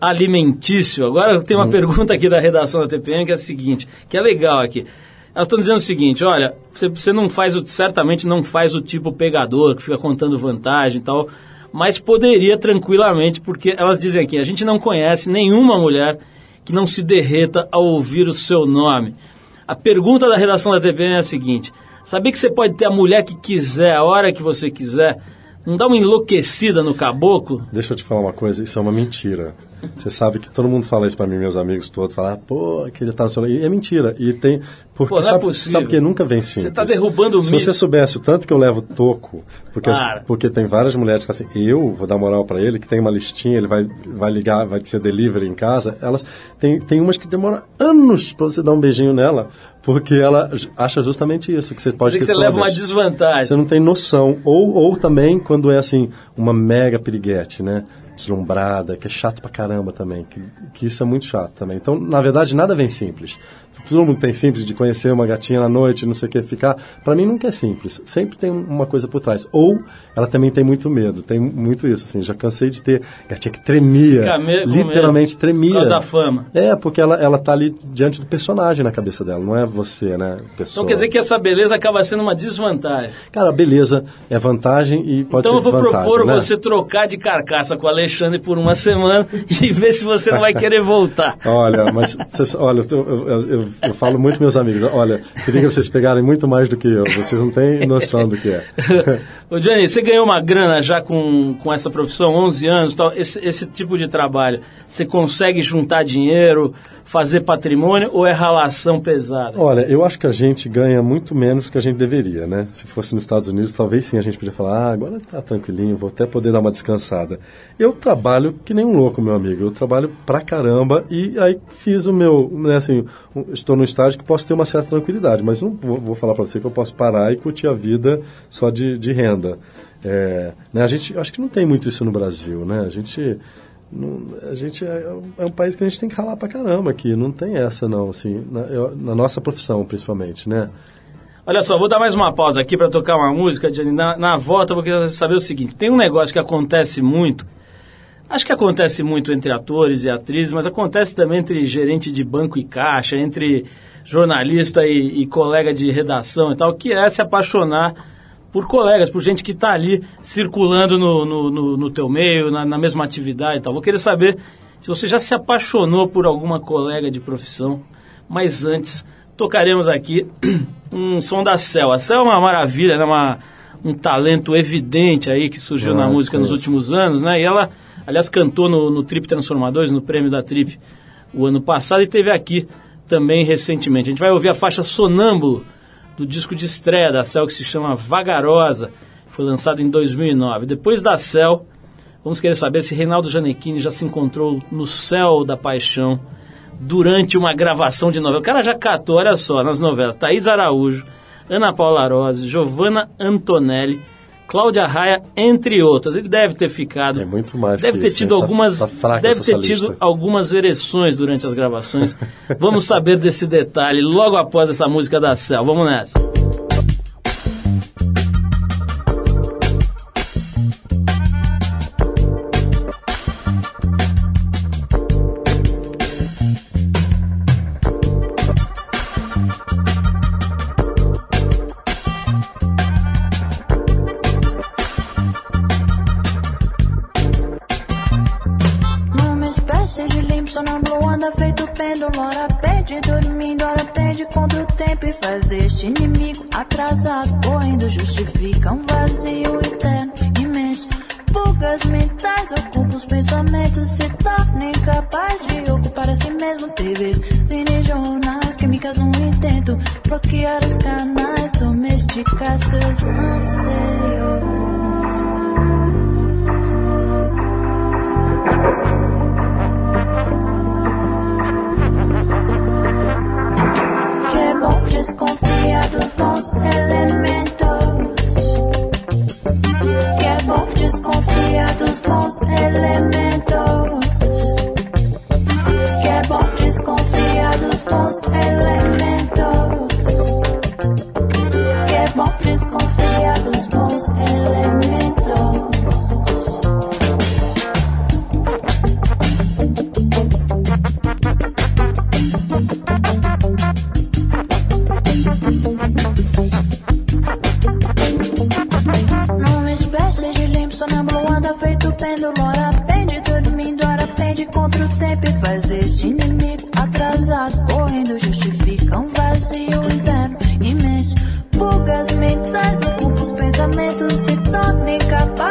alimentício. Agora tem uma pergunta aqui da redação da TPM que é a seguinte, que é legal aqui. Elas estão dizendo o seguinte, olha, você, não faz o, certamente não faz o tipo pegador que fica contando vantagem e tal. mas poderia tranquilamente, porque elas dizem aqui: a gente não conhece nenhuma mulher que não se derreta ao ouvir o seu nome. A pergunta da redação da TVN é a seguinte: sabia que você pode ter a mulher que quiser, a hora que você quiser? Não dá uma enlouquecida no caboclo? Deixa eu te falar uma coisa, isso é uma mentira. Você sabe que todo mundo fala isso pra mim, meus amigos todos, falam, ah, pô, aquele tá no seu... E é mentira. E tem. Porque Pô, não é sabe, sabe que nunca vem simples. Você tá derrubando o Se mito. você soubesse o tanto que eu levo toco, porque, as- Para. porque tem várias mulheres que falam assim, eu vou dar moral pra ele, que tem uma listinha, ele vai, vai ligar, vai ser delivery em casa. Elas tem, tem umas que demoram anos pra você dar um beijinho nela, porque ela acha justamente isso, que você pode que você leva uma desvantagem. Você não tem noção. Ou, ou também quando é assim, uma mega piriguete, né? Deslumbrada, que é chato pra caramba também. Que, que isso é muito chato também. Então, na verdade, nada vem simples. Todo mundo tem simples de conhecer uma gatinha na noite, não sei o que, ficar. Pra mim nunca é simples. Sempre tem uma coisa por trás. Ou ela também tem muito medo. Tem muito isso, assim. Já cansei de ter gatinha que tremia. Com literalmente medo, tremia. por causa da fama. É, porque ela, ela tá ali diante do personagem na cabeça dela. Não é você, né? Pessoa. Então quer dizer que essa beleza acaba sendo uma desvantagem. Cara, beleza é vantagem e pode então eu ser vou desvantagem, propor né? você trocar de carcaça com o Alexandre por uma semana e ver se você não vai querer voltar. Olha, mas olha, eu, eu, eu- eu- falo muito meus amigos, olha, queria que vocês pegarem muito mais do que eu, vocês não têm noção do que é. Ô Johnny, você ganhou uma grana já com, com essa profissão, 11 anos, tal. Esse, esse tipo de trabalho, você consegue juntar dinheiro, fazer patrimônio ou é ralação pesada? Olha, eu acho que a gente ganha muito menos do que a gente deveria, né? Se fosse nos Estados Unidos, talvez sim a gente podia falar, ah, agora tá tranquilinho, vou até poder dar uma descansada. Eu trabalho que nem um louco, meu amigo. Eu trabalho pra caramba e aí fiz o meu, né, assim, estou num estágio que posso ter uma certa tranquilidade, mas não vou, vou falar pra você que eu posso parar e curtir a vida só de, de renda. É, né, a gente, acho que não tem muito isso no Brasil, né? A gente não- a gente é, é um país que a gente tem que ralar pra caramba aqui, não tem essa não, assim, na, eu- na nossa profissão principalmente, né? Olha só, vou dar mais uma pausa aqui para tocar uma música. Na, na volta eu vou querer saber o seguinte: tem um negócio que acontece muito, acho que acontece muito entre atores e atrizes, mas acontece também entre gerente de banco e caixa, entre jornalista e, e colega de redação e tal, que é se apaixonar por colegas, por gente que está ali circulando no, no, no, no teu meio, na, na mesma atividade e tal. Vou querer saber se você já se apaixonou por alguma colega de profissão, mas antes tocaremos aqui um som da Cel. A Cel é uma maravilha, né? uma, um talento evidente aí que surgiu Ah, na música nos últimos anos, né? E ela, aliás, cantou no, no Trip Transformadores, no prêmio da Trip, o ano passado e teve aqui também recentemente. A gente vai ouvir a faixa Sonâmbulo do disco de estreia da Cel que se chama Vagarosa, foi lançado em 2009. Depois da Cel, vamos querer saber se Reinaldo Gianecchini já se encontrou no céu da paixão durante uma gravação de novela. O cara já catou, olha só, nas novelas, Thaís Araújo, Ana Paula Rose, Giovanna Antonelli, Cláudia Raia, entre outras. Ele deve ter ficado. É muito mais Deve ter isso, tido hein? Tá- algumas. tá fraca deve ter tido lista. algumas ereções durante as gravações. Vamos saber desse detalhe logo após essa música da Cel. Vamos nessa. comendo lora, pende dormindo, hora pende contra o tempo e faz deste inimigo atrasado, correndo justifica um vazio interno imenso. Fugas mentais ocupam os pensamentos e torna incapaz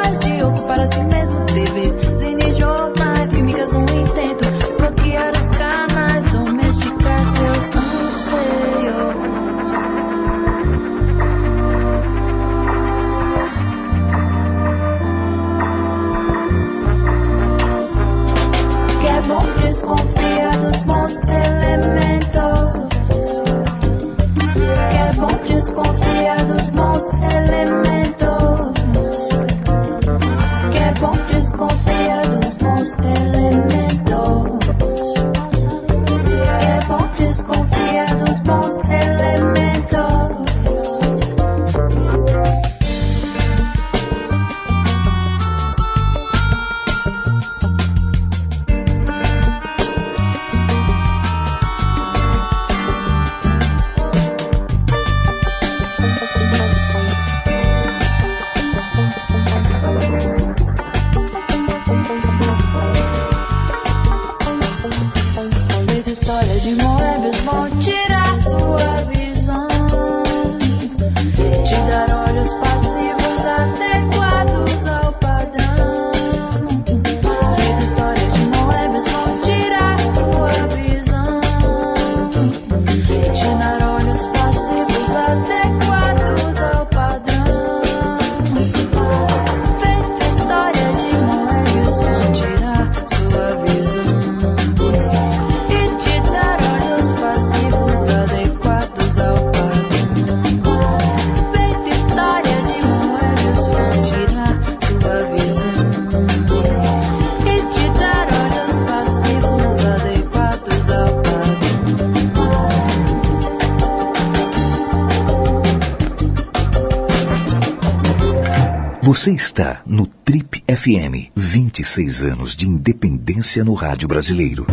Você está no Trip FM, 26 anos de independência no rádio brasileiro.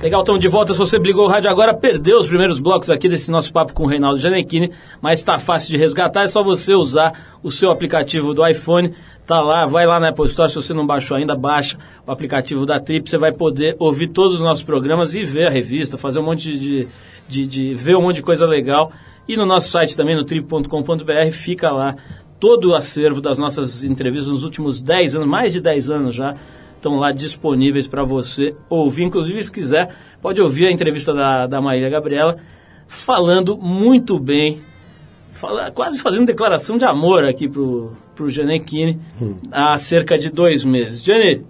Legal, estamos de volta. Se você ligou o rádio agora, perdeu os primeiros blocos aqui desse nosso papo com o Reinaldo Gianecchini, mas está fácil de resgatar, é só você usar o seu aplicativo do iPhone. Tá lá, vai lá na Apple Store, se você não baixou ainda, baixa o aplicativo da Trip, você vai poder ouvir todos os nossos programas e ver a revista, fazer um monte de, de, de ver um monte de coisa legal. E no nosso site também, no trip.com.br, fica lá todo o acervo das nossas entrevistas nos últimos 10 anos, mais de 10 anos já, estão lá disponíveis para você ouvir. Inclusive, se quiser, pode ouvir a entrevista da, da Marília Gabriela, falando muito bem, fala, quase fazendo declaração de amor aqui pro, pro Gianecchini há cerca de dois meses. Gianni,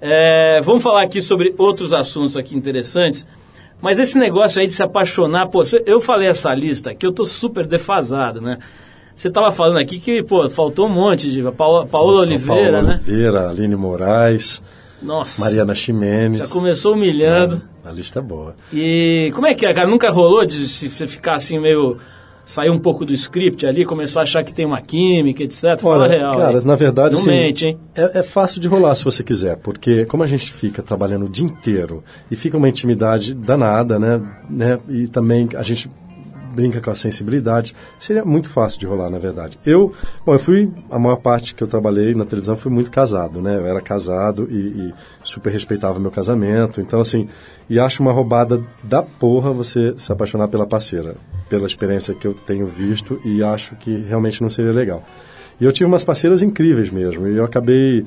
é, vamos falar aqui sobre outros assuntos aqui interessantes, mas esse negócio aí de se apaixonar, pô, eu falei essa lista aqui, eu tô super defasado, né? Você estava falando aqui que, pô, faltou um monte de... Paola, Paola Oliveira, Paola né? Oliveira, Aline Moraes, Nossa, Mariana Ximenes. já começou humilhando. A lista é boa. E como é que é, cara? Nunca rolou de se- ficar assim meio... Sair um pouco do script ali, começar a achar que tem uma química, etc. Fala Olha, real. cara, aí. na verdade, Não assim, mente, hein? É, é fácil de rolar se você quiser, porque como a gente fica trabalhando o dia inteiro e fica uma intimidade danada, né? né e também a gente brinca com a sensibilidade, seria muito fácil de rolar, na verdade. Eu, bom, eu fui, a maior parte que eu trabalhei na televisão fui muito casado, né? Eu era casado e, e super respeitava meu casamento, então assim, e acho uma roubada da porra você se apaixonar pela parceira, pela experiência que eu tenho visto e acho que realmente não seria legal. E eu tive umas parceiras incríveis mesmo, e eu acabei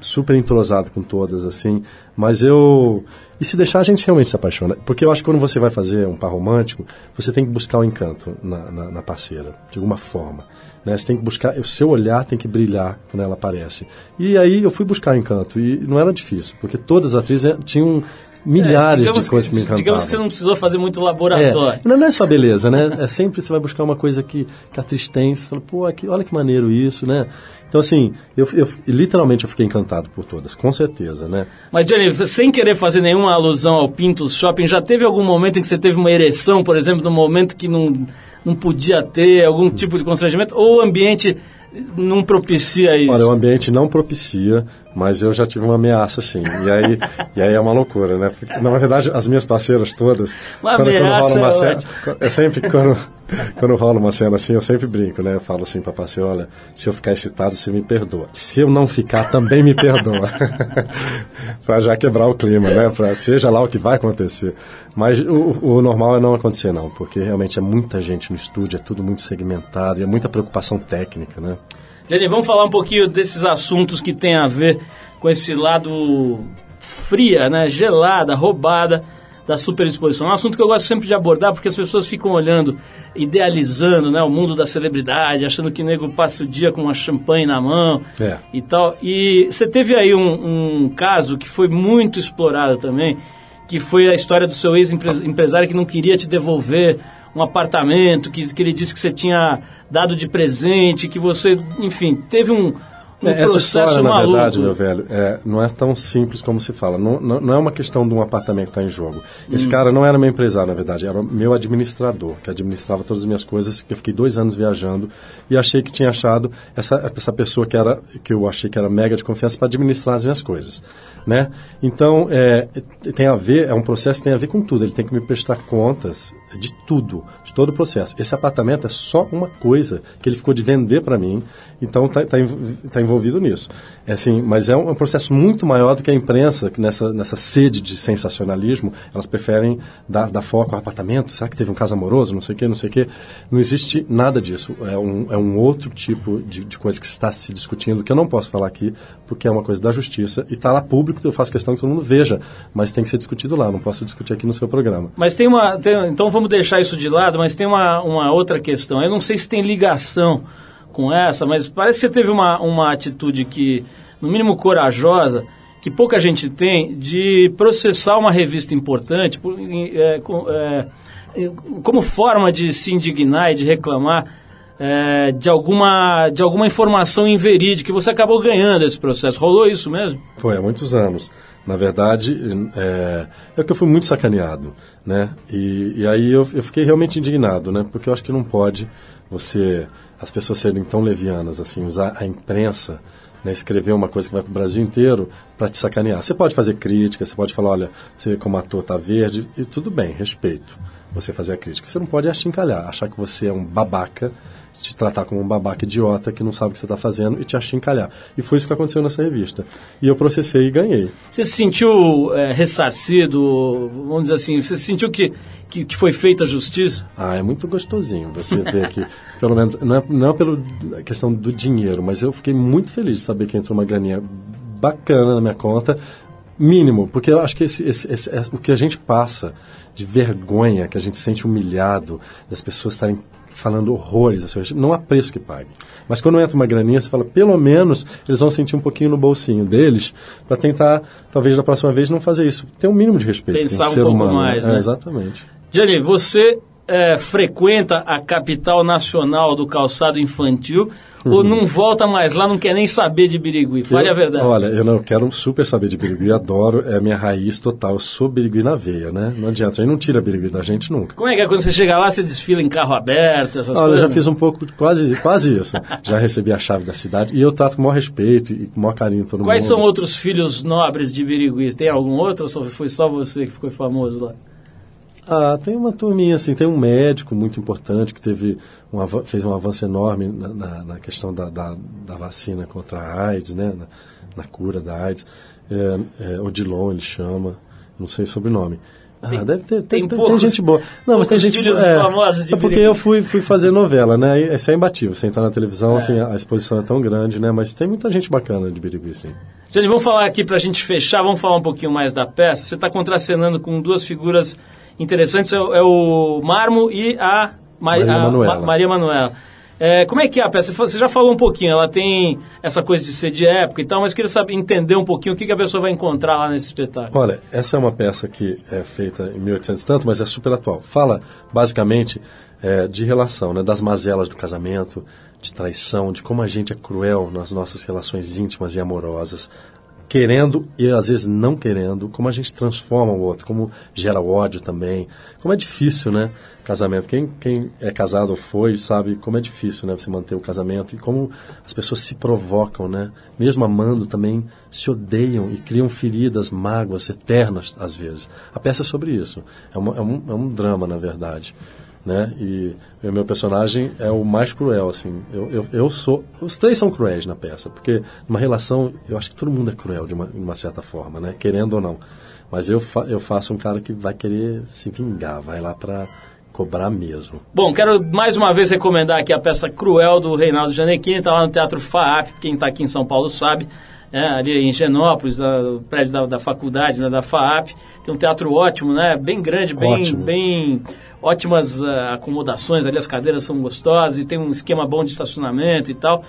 super entrosado com todas, assim, mas eu... E se deixar, a gente realmente se apaixona. Porque eu acho que quando você vai fazer um par romântico, você tem que buscar o encanto na, na, na parceira, de alguma forma. Né? Você tem que buscar, o seu olhar tem que brilhar quando ela aparece. E aí eu fui buscar encanto, e não era difícil, porque todas as atrizes tinham milhares É, de coisas que me encantavam. Digamos que você não precisou fazer muito laboratório. É, não, não é só beleza, né? É sempre você vai buscar uma coisa que, que a atriz tem, você fala, pô, aqui, olha que maneiro isso, né? Então, assim, eu, eu literalmente eu fiquei encantado por todas, com certeza, né? Mas, Johnny, sem querer fazer nenhuma alusão ao Pintos Shopping, já teve algum momento em que você teve uma ereção, por exemplo, num momento que não, não podia ter algum tipo de constrangimento? Ou o ambiente não propicia isso? Olha, o ambiente não propicia, mas eu já tive uma ameaça, sim. E aí, e aí é uma loucura, né? Porque, na verdade, as minhas parceiras todas, Uma quando, quando rola uma é série, é sempre quando, Quando rola uma cena assim, eu sempre brinco, né? Eu falo assim pra parceiro, olha, se eu ficar excitado, você me perdoa. Se eu não ficar, também me perdoa. pra já quebrar o clima, né? Pra, seja lá o que vai acontecer. Mas o, o normal é não acontecer, não. Porque realmente é muita gente no estúdio, é tudo muito segmentado, e é muita preocupação técnica, né? Jenny, vamos falar um pouquinho desses assuntos que tem a ver com esse lado fria, né? Gelada, roubada da superexposição. É um assunto que eu gosto sempre de abordar porque as pessoas ficam olhando, idealizando, né, o mundo da celebridade, achando que o nego passa o dia com uma champanhe na mão É. e tal. E você teve aí um, um caso que foi muito explorado também, que foi a história do seu ex-empresário que não queria te devolver um apartamento, que, que ele disse que você tinha dado de presente, que você, enfim, teve um, um É, Essa processo história, na maluco. verdade, meu velho, é, não é tão simples como se fala. Não, não, não é uma questão de um apartamento que está em jogo. Esse cara não era meu empresário, na verdade, era o meu administrador, que administrava todas as minhas coisas. Eu fiquei dois anos viajando e achei que tinha achado essa, essa pessoa que, era, que eu achei que era mega de confiança para administrar as minhas coisas. Né? Então, é, tem a ver, é um processo que tem a ver com tudo. Ele tem que me prestar contas de tudo, de todo o processo. Esse apartamento é só uma coisa que ele ficou de vender para mim, então está tá, tá envolvido nisso. É assim, mas é um, é um processo muito maior do que a imprensa, que nessa, nessa sede de sensacionalismo, elas preferem dar, dar foco ao apartamento. Será que teve um caso amoroso? Não sei o quê, não sei o quê. Não existe nada disso. É um, é um outro tipo de, de coisa que está se discutindo, que eu não posso falar aqui, porque é uma coisa da justiça e está lá público, então eu faço questão que todo mundo veja, mas tem que ser discutido lá, não posso discutir aqui no seu programa. Mas tem uma. tem- então vamos deixar isso de lado, mas tem uma, uma outra questão. Eu não sei se tem ligação com essa, mas parece que você teve uma, uma atitude que, no mínimo corajosa, que pouca gente tem, de processar uma revista importante por- é, com- é, como forma de se indignar e de reclamar. é, de, alguma, de alguma informação inverídica, que você acabou ganhando esse processo. Rolou isso mesmo? Foi há muitos anos. Na verdade, é, é que eu fui muito sacaneado, né? E, e aí eu, eu fiquei realmente indignado, né? Porque eu acho que não pode você, as pessoas serem tão levianas, assim, usar a imprensa, né, escrever uma coisa que vai para o Brasil inteiro para te sacanear. Você pode fazer crítica, você pode falar, olha, você como ator tá verde, e tudo bem, respeito você fazer a crítica. Você não pode achincalhar, achar que você é um babaca, te tratar como um babaca idiota que não sabe o que você está fazendo e te achincalhar. E foi isso que aconteceu nessa revista. E eu processei e ganhei. Você se sentiu é, ressarcido, vamos dizer assim, você sentiu que, que, que foi feita a justiça? Ah, é muito gostosinho você ver que, pelo menos, não é, não é pela questão do dinheiro, mas eu fiquei muito feliz de saber que entrou uma graninha bacana na minha conta, mínimo, porque eu acho que esse, esse, esse- o que a gente passa de vergonha, que a gente sente humilhado, das pessoas estarem falando horrores a seu respeito, não há preço que pague. Mas quando entra uma graninha, você fala, pelo menos eles vão sentir um pouquinho no bolsinho deles, para tentar, talvez da próxima vez, não fazer isso. Ter um mínimo de respeito. Pensar um ser pouco humano, mais, É, né? exatamente. Gianni, você é, frequenta a capital nacional do calçado infantil ou não volta mais lá, não quer nem saber de Birigui? Fale Eu- a verdade. Olha, eu não quero super saber de birigui, adoro, é a minha raiz total. Eu sou birigui na veia, né? Não adianta, aí não tira birigui da gente nunca. Como é que é quando você chega lá, você desfila em carro aberto, essas Olha, eu coisas? já fiz um pouco, quase, quase isso. Já recebi a chave da cidade e eu trato com o maior respeito e com o maior carinho todo Quais mundo. são outros filhos nobres de Birigui? Tem algum outro ou foi só você que ficou famoso lá? Ah, tem uma turminha, assim, tem um médico muito importante que teve um, fez um avanço enorme na, na- na questão da, da, da vacina contra a AIDS, né? Na, na cura da AIDS. É, é, Odilon ele chama, não sei o sobrenome. Ah, Tem- deve ter, tem tem, tem, tem poucos- gente boa. Não, mas tem poucos gente filhos é, famosos de é porque eu fui, fui fazer novela, né? E Isso é imbatível. Você entrar na televisão, assim, a exposição é tão grande, né? Mas tem muita gente bacana de Birigui, sim. Gianni, vamos falar aqui pra gente fechar, vamos falar um pouquinho mais da peça. Você está contracenando com duas figuras interessantes, é, o- é o Marmo e a, Ma- Maria a Manuela. Ma- Maria Manuela. É, como é que é a peça? Você já falou um pouquinho, ela tem essa coisa de ser de época e tal, mas eu queria saber, entender um pouquinho o que, que a pessoa vai encontrar lá nesse espetáculo. Olha, essa é uma peça que é feita em 1800 e tanto, mas é super atual. Fala, basicamente, é, de relação, né, das mazelas do casamento, de traição, de como a gente é cruel nas nossas relações íntimas e amorosas, querendo e às vezes não querendo, como a gente transforma o outro, como gera ódio também, como é difícil, né, casamento. Quem, quem é casado ou foi sabe como é difícil, né, você manter o casamento e como as pessoas se provocam, né, mesmo amando também se odeiam e criam feridas, mágoas eternas às vezes. A peça é sobre isso. É, uma- é um, é um drama, na verdade. Né? E o meu personagem é o mais cruel, assim. Eu, eu, eu sou... Os três são cruéis na peça, porque numa relação, eu acho que todo mundo é cruel de uma, de uma certa forma, né? Querendo ou não. Mas eu, fa eu faço um cara que vai querer se vingar, vai lá pra cobrar mesmo. Bom, quero mais uma vez recomendar aqui a peça Cruel do Reinaldo Gianecchini, está lá no Teatro FAAP, quem está aqui em São Paulo sabe, né, ali em Genópolis, no prédio da, da faculdade, né, da FAAP, tem um teatro ótimo, né, bem grande, bem, Ótimo. bem ótimas ah, acomodações, ali as cadeiras são gostosas e tem um esquema bom de estacionamento e tal.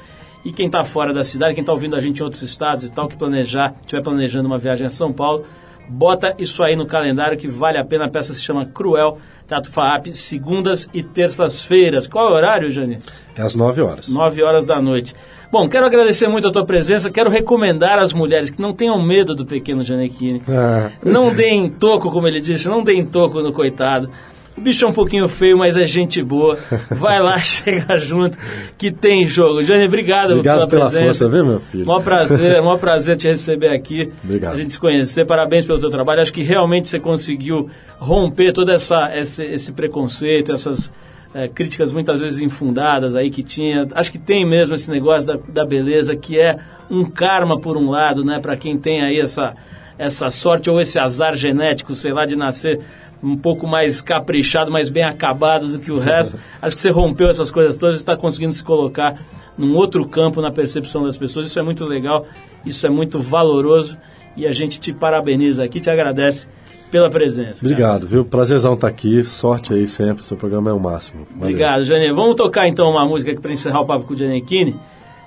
E quem está fora da cidade, quem está ouvindo a gente em outros estados e tal, que planejar, estiver planejando uma viagem a São Paulo, bota isso aí no calendário que vale a pena. A peça se chama Cruel, Teatro FAAP, segundas e terças-feiras. Qual é o horário, Jani? É às nove horas. 9 horas da noite. Bom, quero agradecer muito a tua presença, quero recomendar às mulheres que não tenham medo do pequeno Janequine. Ah. Não deem toco, como ele disse, não deem toco no coitado. O bicho é um pouquinho feio, mas é gente boa. Vai lá, chega junto, que tem jogo. Jane, obrigado, Obrigado pela pela presença. força, viu, meu filho? Mó prazer, mó prazer te receber aqui. Obrigado. A gente se conhecer. Parabéns pelo teu trabalho. Acho que realmente você conseguiu romper todo essa, esse, esse preconceito, essas eh, críticas muitas vezes infundadas aí que tinha. Acho que tem mesmo esse negócio da, da beleza, que é um karma por um lado, né? Para quem tem aí essa, essa sorte ou esse azar genético, sei lá, de nascer um pouco mais caprichado, mais bem acabado do que o resto. Acho que você rompeu essas coisas todas e está conseguindo se colocar num outro campo na percepção das pessoas. Isso é muito legal, isso é muito valoroso e a gente te parabeniza aqui, te agradece pela presença. cara. Obrigado, viu? Prazerzão estar aqui. Sorte aí sempre. Seu programa é o máximo. Valeu. Obrigado, Jane. Vamos tocar então uma música aqui para encerrar o papo com o Giannichini.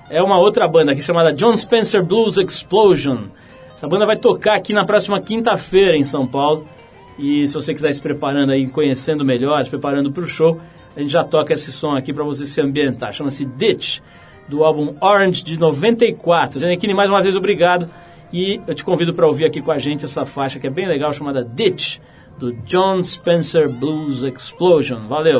É uma outra banda aqui chamada John Spencer Blues Explosion. Essa banda vai tocar aqui na próxima quinta-feira em São Paulo. E se você quiser se preparando aí, conhecendo melhor, se preparando para o show, a gente já toca esse som aqui para você se ambientar. Chama-se Ditch, do álbum Orange de 94. Giannichini, mais uma vez, obrigado. E eu te convido para ouvir aqui com a gente essa faixa que é bem legal, chamada Ditch, do John Spencer Blues Explosion. Valeu!